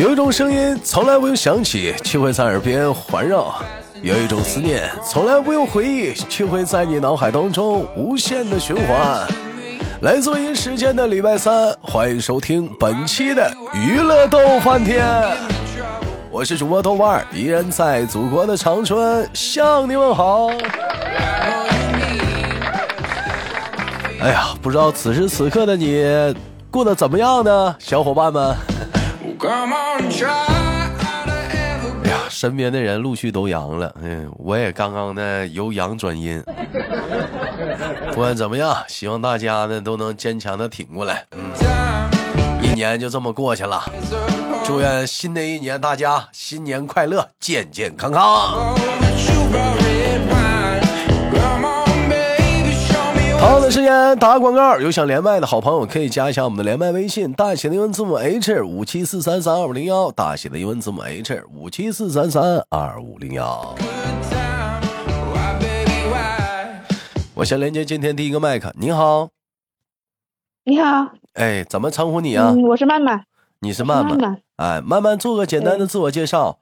有一种声音从来不用响起，却会在耳边环绕；有一种思念从来不用回忆，却会在你脑海当中无限的循环。来自北京时间的礼拜三，欢迎收听本期的娱乐逗翻天，我是主播豆瓣，依然在祖国的长春向你们好。哎呀，不知道此时此刻的你过得怎么样呢，小伙伴们？哎呀，身边的人陆续都阳了，嗯，我也刚刚呢由阳转阴。不管怎么样，希望大家呢都能坚强的挺过来。嗯，一年就这么过去了，祝愿新的一年大家新年快乐，健健康康。好的时间打广告，有想连麦的好朋友可以加一下我们的连麦微信，大写的英文字母 H 五七四三三二五零幺，大写的英文字母 H 五七四三三二五零幺。我先连接今天第一个麦克，你好，你好，哎，怎么称呼你啊？嗯，我是曼曼，你是曼曼，哎，曼曼做个简单的自我介绍。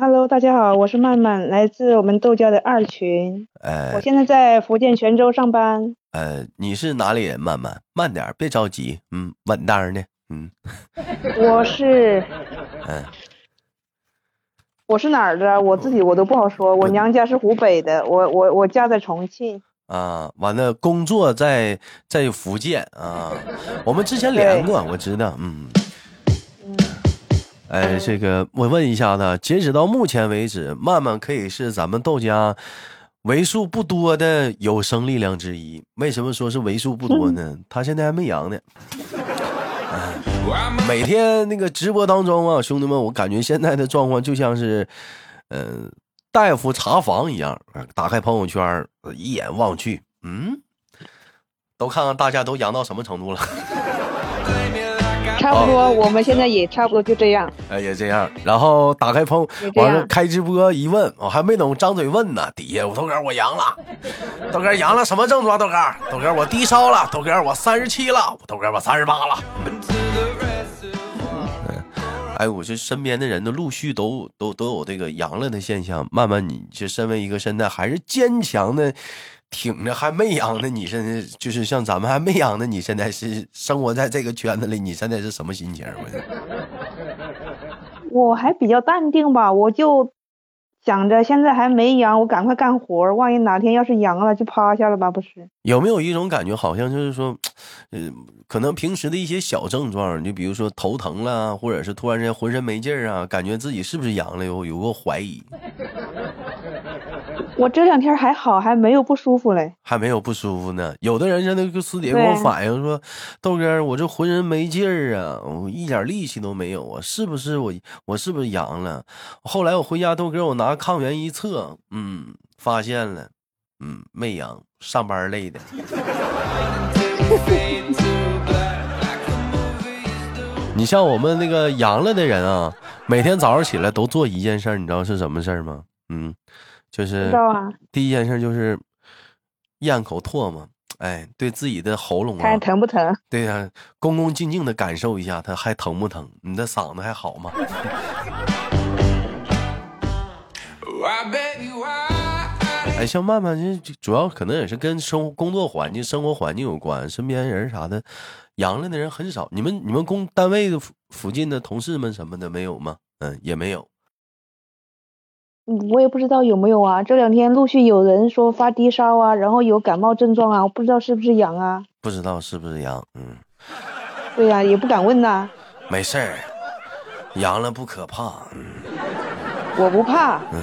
哎，Hello，大家好，我是曼曼，来自我们豆家的二群。哎，我现在在福建泉州上班。呃，你是哪里人？曼曼，慢点，别着急，嗯，稳当的，嗯。我是，嗯，我是哪儿的？我自己我都不好说。我娘家是湖北的，我我我家在重庆。啊，完了，工作在在福建啊。我们之前连过，我知道，嗯。哎，这个我问一下子，截止到目前为止，曼曼可以是咱们豆家为数不多的有生力量之一。为什么说是为数不多呢？他现在还没阳呢。每天那个直播当中啊，兄弟们，我感觉现在的状况就像是，嗯，大夫查房一样。打开朋友圈，一眼望去，嗯，都看看大家都阳到什么程度了。差不多，我们现在也差不多就这样。哎，也这样。然后打开朋友，完了开直播一问，我还没等张嘴问呢，底下我豆哥我阳了，豆哥阳了什么症状？豆哥，豆哥我低烧了，豆哥我三十七了，豆哥我三十八了。哎，我这身边的人都陆续都都都有这个阳了的现象。慢慢，你就身为一个现在还是坚强的。挺着还没阳呢，你现在就是像咱们还没阳呢，你现在是生活在这个圈子里，你现在是什么心情？我 我还比较淡定吧，我就想着现在还没阳，我赶快干活，万一哪天要是阳了，就趴下了吧？不是？有没有一种感觉，好像就是说，嗯，可能平时的一些小症状，就比如说头疼了，或者是突然间浑身没劲儿啊，感觉自己是不是阳了？有有过怀疑。我这两天还好，还没有不舒服嘞，还没有不舒服呢。有的人在那个私底下跟我反映说：“豆哥，我这浑身没劲儿啊，我一点力气都没有啊，是不是我我是不是阳了？”后来我回家豆哥，我拿抗原一测，嗯，发现了，嗯，没阳，上班累的。你像我们那个阳了的人啊，每天早上起来都做一件事，你知道是什么事儿吗？嗯。就是第一件事就是咽口唾沫，哎，对自己的喉咙啊，看疼不疼？对呀，恭恭敬敬的感受一下，它还疼不疼？你的嗓子还好吗？哎，像曼曼这主要可能也是跟生工作环境、生活环境有关，身边人啥的阳了的人很少。你们你们工单位的附附近的同事们什么的没有吗？嗯，也没有。我也不知道有没有啊，这两天陆续有人说发低烧啊，然后有感冒症状啊，我不知道是不是阳啊？不知道是不是阳？嗯，对呀，也不敢问呐。没事儿，阳了不可怕。我不怕。嗯，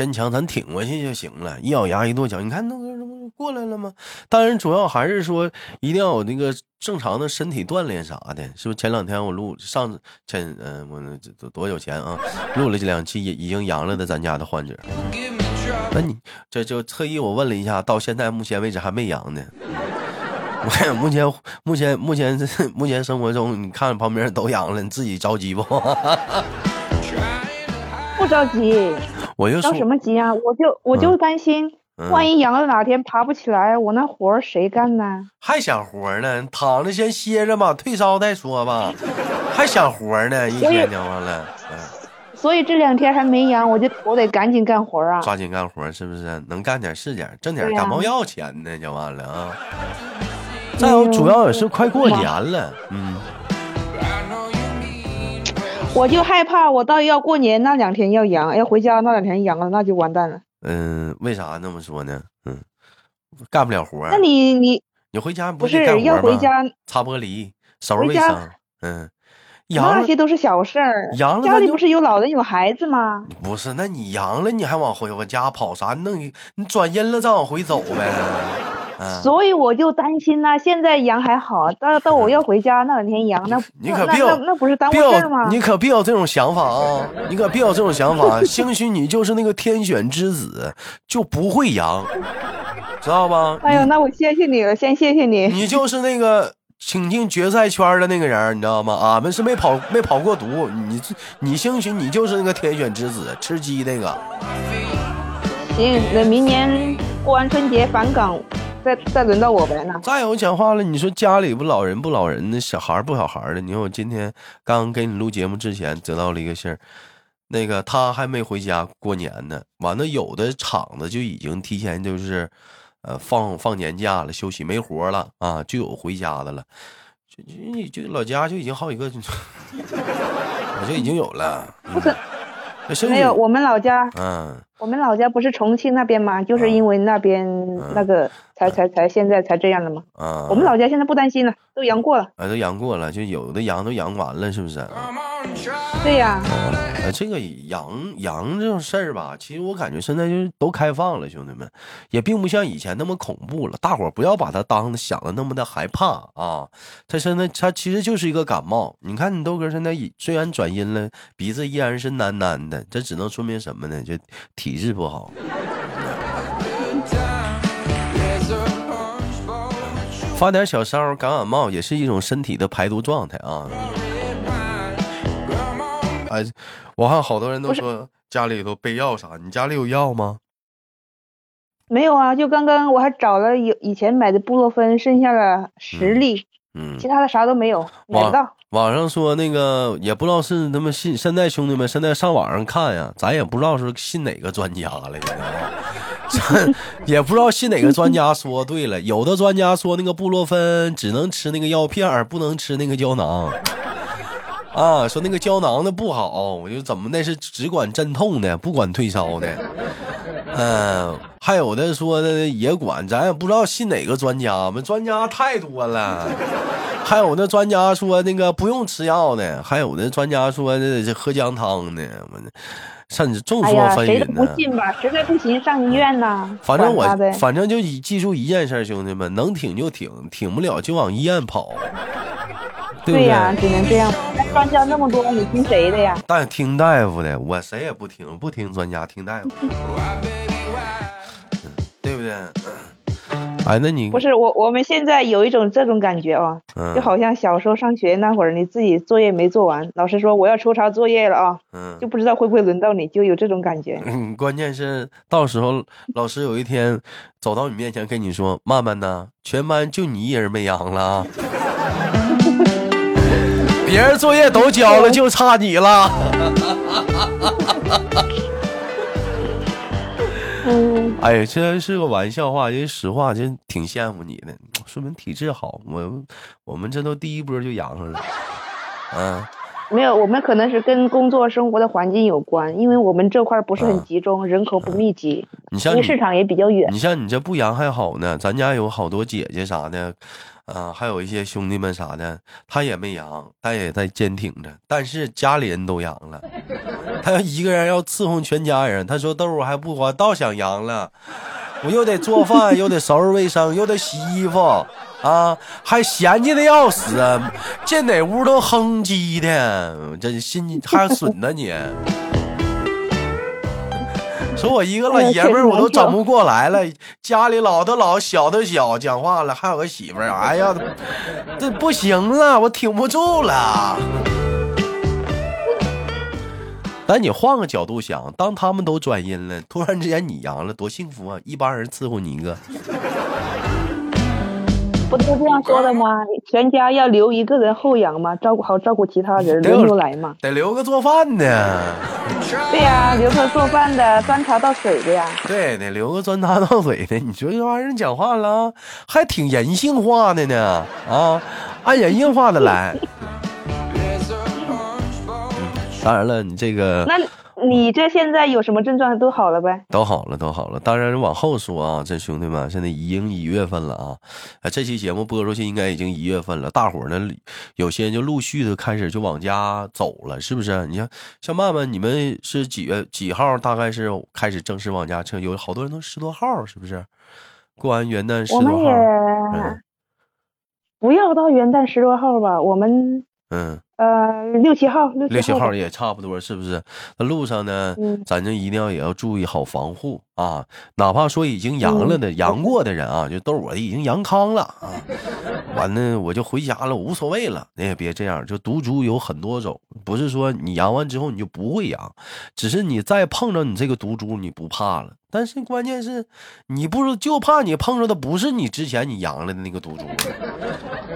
坚强，咱挺过去就行了。一咬牙一跺脚，你看那个什么过来了吗？当然，主要还是说一定要有那个正常的身体锻炼啥的，是不是？前两天我录上前嗯，我多多有钱啊？录了这两期已已经阳了的咱家的患者。那你这就特意我问了一下，到现在目前为止还没阳呢。我目前目前目前目前生活中，你看旁边都阳了，你自己着急不？不着急。我就着什么急啊？我就我就担心。万一阳了哪天爬不起来，我那活儿谁干呢？还想活呢？躺着先歇着吧，退烧再说吧。还想活呢，一天就完了，嗯，所以这两天还没阳，我就我得赶紧干活啊。抓紧干活是不是？能干点是点，挣点感冒药钱呢，就完了啊。再有，主要也是快过年了，嗯，我就害怕，我到要过年那两天要阳，要回家那两天阳了，那就完蛋了。嗯，为啥那么说呢？嗯，干不了活儿。那你你你回家不是要回家，擦玻璃、收拾卫生，嗯，阳了那些都是小事儿。阳了家里不是有老人有孩子吗？不是？那你阳了，你还往回往家跑啥？弄你你转阴了再往回走呗。嗯，所以我就担心呐、现在阳还好，到到 我要回家那两天阳，那你可别有那那不是耽误事儿吗？你可别有这种想法啊！你可别有这种想法，兴许你就是那个天选之子，就不会阳，知道吧？哎呦，那我谢谢你了，先谢谢你。你就是那个请进决赛圈的那个人，你知道吗？俺们是没跑没跑过毒，你这你兴许你就是那个天选之子，吃鸡那个。行，那明年过完春节返岗，再再轮到我呗。那再有讲话了，你说家里不老人不老人的，小孩不小孩的。你看我今天刚给你录节目之前得到了一个信儿，那个他还没回家过年呢。完了，有的厂子就已经提前就是，呃，放放年假了，休息没活了啊，就有回家的了。就就就老家就已经好几个，我就已经有了。不可那剩下没有，我们老家嗯我们老家不是重庆那边吗？就是因为那边那个才才才现在才这样的吗。啊，我们老家现在不担心了，都阳过了。啊都阳过了，就有的阳都阳完了，是不是？对呀，呃，这个阳阳这种事儿吧，其实我感觉现在就是都开放了，兄弟们，也并不像以前那么恐怖了。大伙儿不要把它当想的那么的害怕啊！它现在它其实就是一个感冒。你看你豆哥现在虽然转阴了，鼻子依然是喃喃的，这只能说明什么呢？就体质不好。发点小烧，感感冒也是一种身体的排毒状态啊。哎，我看好多人都说家里头备药啥，你家里有药吗？没有啊，就刚刚我还找了有以前买的布洛芬，剩下了十粒，嗯其，他的啥都没有，买不到。网上说那个也不知道是他们信，现在兄弟们现在上网上看呀，咱也不知道是信哪个专家了，也不知道信哪个专家说对了，有的专家说那个布洛芬只能吃那个药片，不能吃那个胶囊。啊，说那个胶囊的不好，我就怎么那是只管镇痛的，不管退烧的。嗯，还有的说的也管，咱也不知道信哪个专家，我们专家太多了。还有的专家说那个不用吃药的，还有的专家说这这喝姜汤的，我们甚至众说纷纭呢。不信吧，实在不行上医院呐。反正我反正就记住一件事，兄弟们，能挺就挺，挺不了就往医院跑，对不对呀，只能这样。那专家那么多，你听谁的呀？但听大夫的，我谁也不听，不听专家，听大夫，嗯 对不对？哎，那你不是我，我们现在有一种这种感觉啊，嗯就好像小时候上学那会儿，你自己作业没做完，老师说我要抽查作业了啊，嗯就不知道会不会轮到你，就有这种感觉。嗯，关键是到时候老师有一天走到你面前跟你说：“曼曼呐，全班就你一人没阳了啊，别人作业都交了，就差你了。哎呀，这是个玩笑话，人实话，真挺羡慕你的，说明体质好。我我们这都第一波就阳上了，嗯。没有，我们可能是跟工作生活的环境有关，因为我们这块不是嗯很集中，人口不密集，你像市场也比较远。你像你这不阳还好呢，咱家有好多姐姐啥的，啊、还有一些兄弟们啥的，他也没阳，他也在坚挺着，但是家里人都阳了，他要一个人要伺候全家人，他说豆儿还不管，倒想阳了，我又得做饭，又得收拾卫生，又得洗衣服。啊，还嫌弃的要死，进哪屋都哼唧的，这心还损呢你。说我一个老爷们儿，我都整不过来了。家里老的老，小的小，讲话了，还有个媳妇儿。哎呀，这不行了，我挺不住了。但你换个角度想，当他们都转阴了，突然之间你阳了，多幸福啊！一帮人伺候你一个。不都这样说的吗？全家要留一个人后养嘛，照顾好照顾其他人，轮流来嘛。得留个做饭的。对呀，留个做饭的，端茶倒水的呀。对，得留个端茶倒水的。你说这玩意儿讲话了，还挺人性化的呢啊，按人性化的来。当然了，你这个。你这现在有什么症状都好了呗？都好了，都好了。当然往后说啊，这兄弟们现在已经一月份了啊，啊，这期节目播出去应该已经一月份了。大伙儿呢，有些人就陆续的开始就往家走了，是不是？你像像曼曼，你们是几月几号？大概是开始正式往家撤？有好多人都十多号，是不是？过完元旦十多号。我们也不要到元旦十多号吧，我们嗯。呃，六七号，六七号也差不多，是不是？那路上呢，咱就一定要也要注意好防护啊！哪怕说已经阳了的、阳过的人啊，就都我已经阳康了啊，完了我就回家了，无所谓了。你也别这样，就毒株有很多种，不是说你阳完之后你就不会阳，只是你再碰着你这个毒株你不怕了。但是关键是，你不是就怕你碰着的不是你之前你阳了的那个毒株，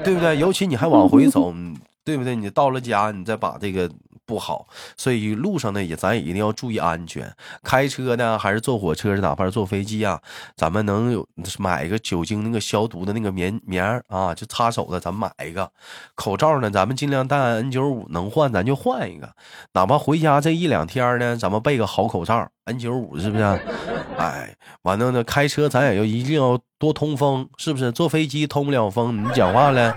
对不对？尤其你还往回走。对不对？你到了家，你再把这个不好，所以路上呢也咱也一定要注意安全。开车呢还是坐火车，是哪怕是坐飞机啊，咱们能有买一个酒精那个消毒的那个棉棉啊，就擦手的，咱们买一个。口罩呢，咱们尽量戴 N 九五，能换咱就换一个。哪怕回家这一两天呢，咱们备个好口罩 N 九五，是不是？哎，完了呢，开车咱也要一定要多通风，是不是？坐飞机通不了风，你讲话了。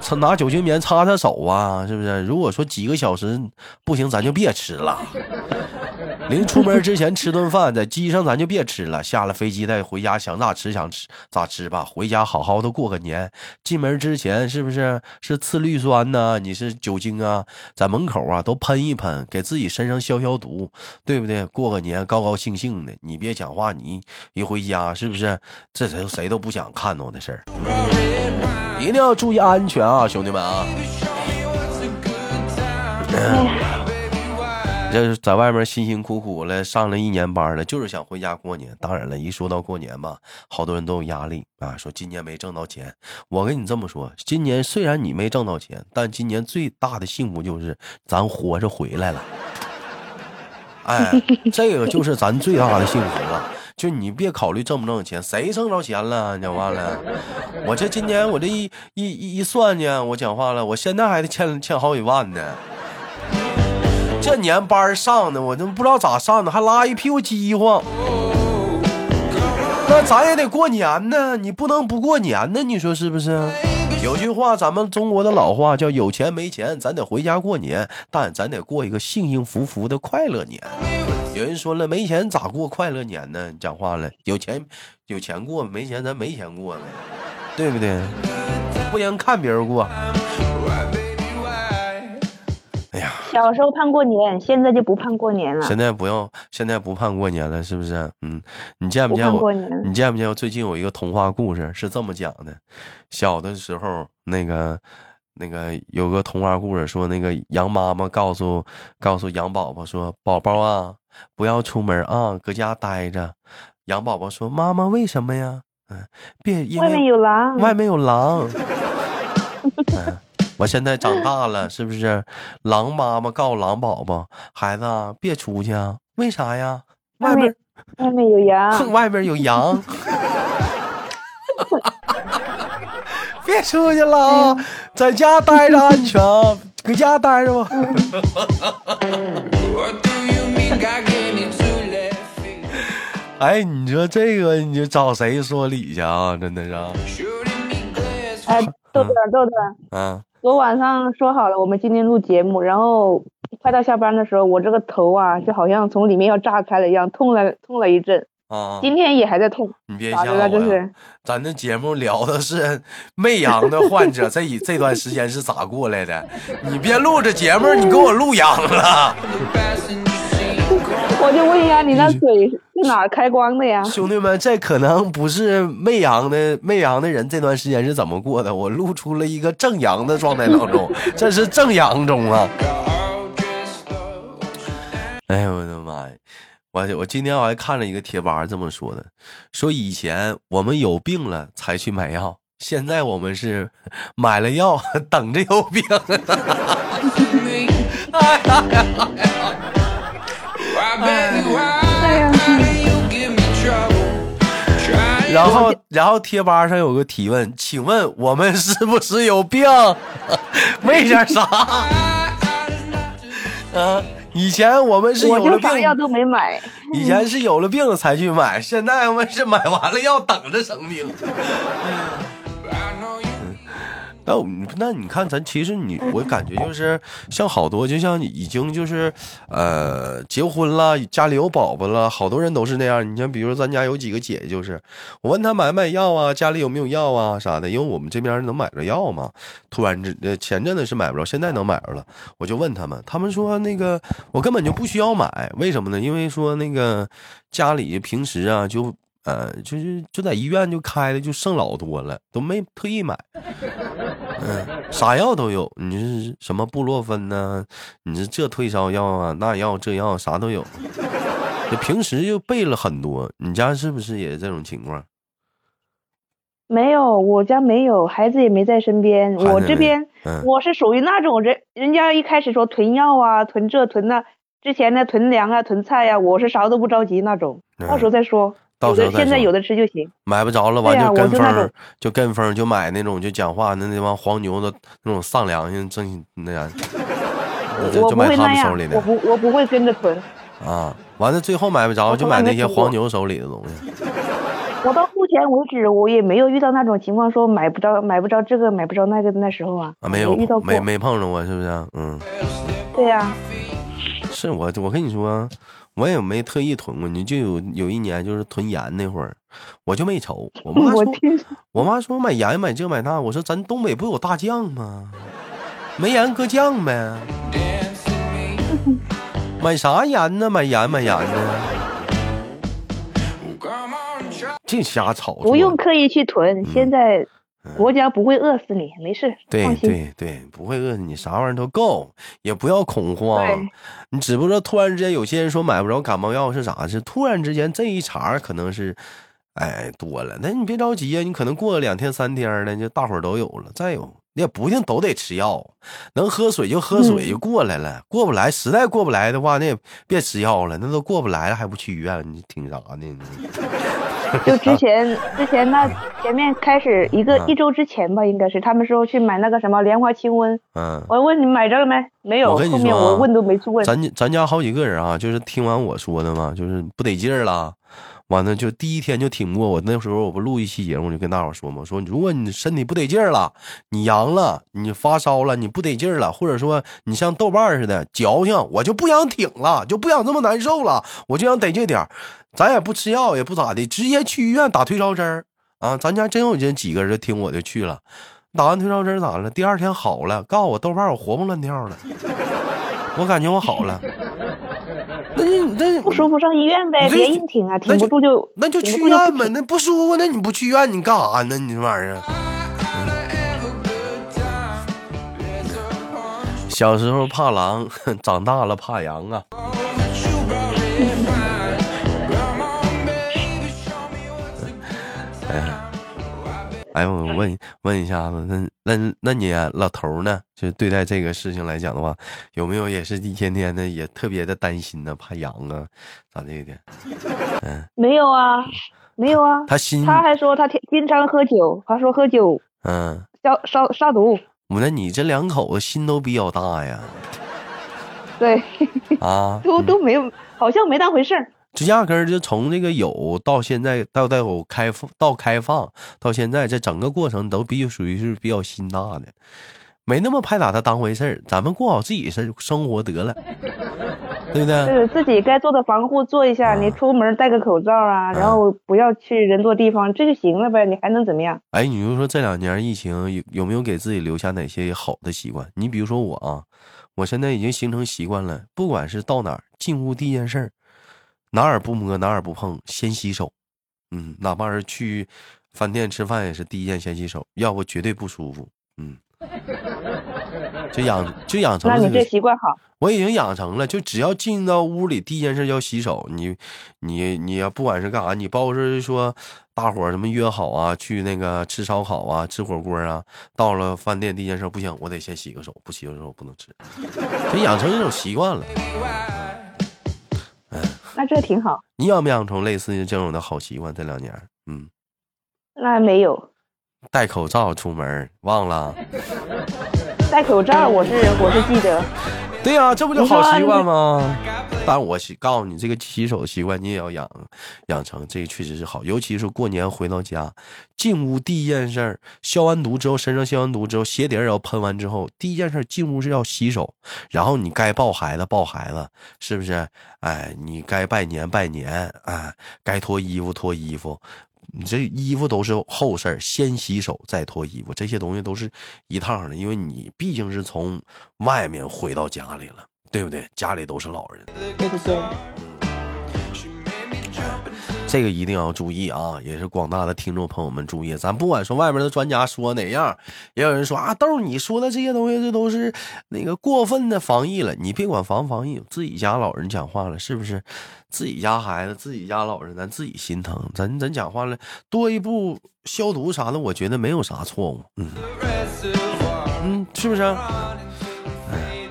擦拿酒精棉擦擦手啊，是不是？如果说几个小时不行，咱就别吃了。临出门之前吃顿饭，在机上咱就别吃了。下了飞机再回家，想咋吃想吃咋吃吧。回家好好的过个年。进门之前是不是是次氯酸呢？你是酒精啊，在门口啊都喷一喷，给自己身上消消毒，对不对？过个年高高兴兴的。你别讲话，你一回家是不是这谁谁都不想看到的事儿。一定要注意安全啊，兄弟们啊！这是在外面辛辛苦苦了，上了一年班了，就是想回家过年。当然了，一说到过年吧，好多人都有压力啊，说今年没挣到钱。我跟你这么说，今年虽然你没挣到钱，但今年最大的幸福就是咱活着回来了。哎，这个就是咱最大的幸福了。就你别考虑挣不挣钱，谁挣着钱了？讲话了，我这今年我这一一一算呢，我讲话了，我现在还得欠欠好几万呢。这年班上的，我都不知道咋上的，还拉一屁股饥荒。那咱也得过年呢，你不能不过年呢，你说是不是？有句话，咱们中国的老话叫“有钱没钱，咱得回家过年”，但咱得过一个幸幸福福的快乐年。有人说了，没钱咋过快乐年呢？讲话了，有钱有钱过，没钱咱没钱过呗，对不对？不能看别人过。小时候盼过年，现在就不盼过年了。现在不要，现在不盼过年了，是不是？嗯，你见不见我？你见不见我？最近有一个童话故事是这么讲的：小的时候，那个那个有个童话故事说，那个羊妈妈告诉告诉羊宝宝说：“宝宝啊。”不要出门啊，搁家待着。羊宝宝说：“妈妈，为什么呀？嗯，别因为外面有狼，外面有狼。嗯，我现在长大了，是不是？狼妈妈告诉狼宝宝：孩子别出去啊，为啥呀？外面外面有羊，外面有羊。别出去了，在家待着安全，搁家待着吧。”哎，你说这个，你就找谁说理去啊？真的是。哎，豆豆豆豆，嗯，昨晚上说好了，我们今天录节目，然后快到下班的时候，我这个头啊，就好像从里面要炸开了一样，痛了痛了一阵。啊，今天也还在痛。你别吓我。咱这节目聊的是媚阳的患者，这这段时间是咋过来的？你别录着节目，你给我录阳了。我就问一下，你那嘴是哪开光的呀？兄弟们，这可能不是媚阳的，媚阳的人这段时间是怎么过的？我露出了一个正阳的状态当中，这是正阳中啊！哎呦我的妈呀！我我今天我还看了一个贴吧，这么说的：说以前我们有病了才去买药，现在我们是买了药，等着有病。哎呀！然后，然后贴吧上有个提问，请问我们是不是有病？为点啥？啊，以前我们是有了病，药都没买。以前是有了病才去买，现在我们是买完了药等着生病。那那你看，咱其实你我感觉就是像好多，就像已经就是呃结婚了，家里有宝宝了，好多人都是那样。你像比如咱家有几个姐姐，就是我问她买不买药啊，家里有没有药啊啥的，因为我们这边能买着药嘛。突然之前阵子是买不着，现在能买着了，我就问他们，他们说那个我根本就不需要买，为什么呢？因为说那个家里平时啊就。呃，就是就在医院就开的就剩老多了，都没特意买。嗯，啥药都有，你是什么布洛芬呢？你是这退烧药啊，那药这药啥都有。你平时就备了很多，你家是不是也这种情况？没有，我家没有，孩子也没在身边。我这边我是属于那种人，人家一开始说囤药啊，囤这囤那，之前呢囤粮啊，囤菜呀，我是啥都不着急那种，到时候再说。到时候现在有的吃就行，买不着了完就跟风，就跟风就买那种就讲话那那帮黄牛的那种丧良心正那样，我就买他们手里的，我不我不会跟着囤啊。完了最后买不着就买那些黄牛手里的东西。我到目前为止我也没有遇到那种情况，说买不着买不着这个买不着那个的那时候啊，没有遇到没没碰着过是不是？嗯，对呀，是我我跟你说。我也没特意囤过，你就有有一年就是囤盐那会儿，我就没愁。我 妈说，我妈说买盐买这买那，我说咱东北不有大酱吗？没盐搁酱呗。买啥盐呢？买盐买盐呢？净瞎吵。不用刻意去囤，现在。国家不会饿死你，没事，对对对，不会饿死你，啥玩意儿都够，也不要恐慌。你只不过突然之间有些人说买不着感冒药是啥？是突然之间这一茬可能是，哎多了。那你别着急呀，你可能过了两天三天的，就大伙儿都有了。再有，你也不一定都得吃药，能喝水就喝水就过来了。过不来，实在过不来的话，那也别吃药了。那都过不来了还不去医院，你挺啥呢？就之前之前那前面开始一个一周之前吧，应该是他们说去买那个什么莲花清瘟。嗯，我问你买着了没？没有。后面我问都没去问。咱咱家好几个人啊，就是听完我说的嘛，就是不得劲儿了。完了就第一天就挺过，我那时候我不录一期节目，就跟大伙说嘛，说如果你身体不得劲儿了，你阳了，你发烧了，你不得劲儿了，或者说你像豆瓣似的矫情，我就不想挺了，就不想这么难受了，我就想得劲点儿。咱也不吃药，也不咋的，直接去医院打退烧针儿啊！咱家真有这几个人听我就去了，打完退烧针咋了？第二天好了，告诉我豆瓣我活蹦乱跳了，我感觉我好了。那你那不舒服上医院呗，别硬挺啊，挺不住就那就去医院呗。那不舒服，那你不去医院你干啥呢？你这玩意儿。小时候怕狼，长大了怕羊啊。哎，我问问一下子，那那那你老头呢？就对待这个事情来讲的话，有没有也是一天天的也特别的担心呢？怕痒啊，咋的的？嗯，没有啊，没有啊。他心他还说他天经常喝酒，他说喝酒，嗯，消杀杀毒。我那你这两口子心都比较大呀。对。啊。都都没有，好像没当回事儿。这压根儿就从这个有到现在到到有开放到开放到现在，这整个过程都比属于是比较心大的，没那么拍把他当回事儿。咱们过好自己生生活得了，对不对？是自己该做的防护做一下，你出门戴个口罩啊，然后不要去人多地方，这就行了呗。你还能怎么样？哎，你就说这两年疫情有有没有给自己留下哪些好的习惯？你比如说我啊，我现在已经形成习惯了，不管是到哪儿进屋第一件事儿。哪儿不摸，哪儿不碰，先洗手。嗯，哪怕是去饭店吃饭，也是第一件先洗手，要不绝对不舒服。嗯。就养就养成。那你这习惯好。我已经养成了，就只要进到屋里，第一件事要洗手。你你你要不管是干啥，你包括是说大伙儿什么约好啊，去那个吃烧烤啊，吃火锅啊，到了饭店第一件事不行，我得先洗个手，不洗个手不能吃，就养成一种习惯了。嗯，那这挺好。你养没养成类似于这种的好习惯？这两年，嗯，那没有。戴口罩出门忘了？戴口罩，我是我是记得。对呀，这不就好习惯吗？但我告诉你，这个洗手习惯你也要养养成，这个确实是好。尤其是过年回到家，进屋第一件事，消完毒之后，身上消完毒之后，鞋底也要喷完之后，第一件事进屋是要洗手。然后你该抱孩子抱孩子，是不是？哎，你该拜年拜年，哎，该脱衣服脱衣服。你这衣服都是后事儿，先洗手再脱衣服，这些东西都是一趟的，因为你毕竟是从外面回到家里了，对不对？家里都是老人。这个一定要注意啊！也是广大的听众朋友们注意，咱不管说外面的专家说哪样，也有人说啊，豆你说的这些东西，这都是那个过分的防疫了。你别管防不防疫，自己家老人讲话了，是不是？自己家孩子，自己家老人，咱自己心疼。咱咱讲话了，多一步消毒啥的，我觉得没有啥错误。嗯嗯，是不是？哎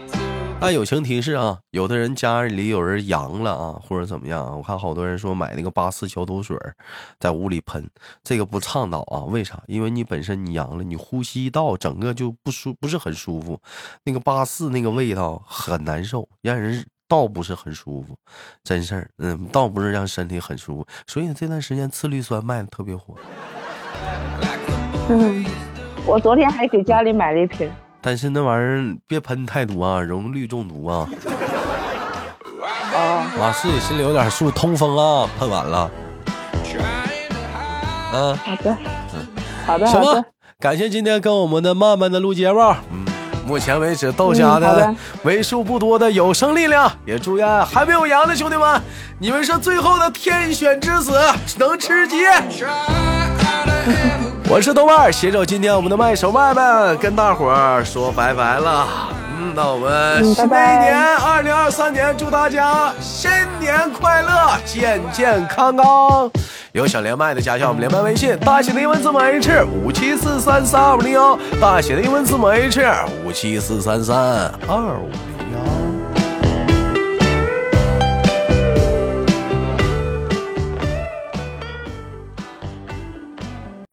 但友情提示啊，有的人家里有人阳了啊，或者怎么样啊？我看好多人说买那个八四消毒水，在屋里喷，这个不倡导啊。为啥？因为你本身你阳了，你呼吸道整个就不舒，不是很舒服。那个八四那个味道很难受，让人倒不是很舒服，真事儿。嗯，倒不是让身体很舒服。所以这段时间次氯酸卖的特别火。嗯，我昨天还给家里买了一瓶。但是那玩意儿别喷太多啊，容易中毒啊！啊，自己心里有点数，通风啊，喷完了。嗯，好的，嗯，好的，行吧。感谢今天跟我们的慢慢的录节目。嗯，目前为止豆家的为数不多的有生力量，也祝愿还没有阳的兄弟们，你们是最后的天选之子，能吃鸡。我是豆瓣携手今天我们的麦手麦们跟大伙儿说拜拜了。嗯，那我们新的一年二零二三年，祝大家新年快乐，健健康康。有想连麦的，加一下我们连麦微信，大写的英文字母 H 五七四三三二五零幺，大写的英文字母 H 五七四三三二五。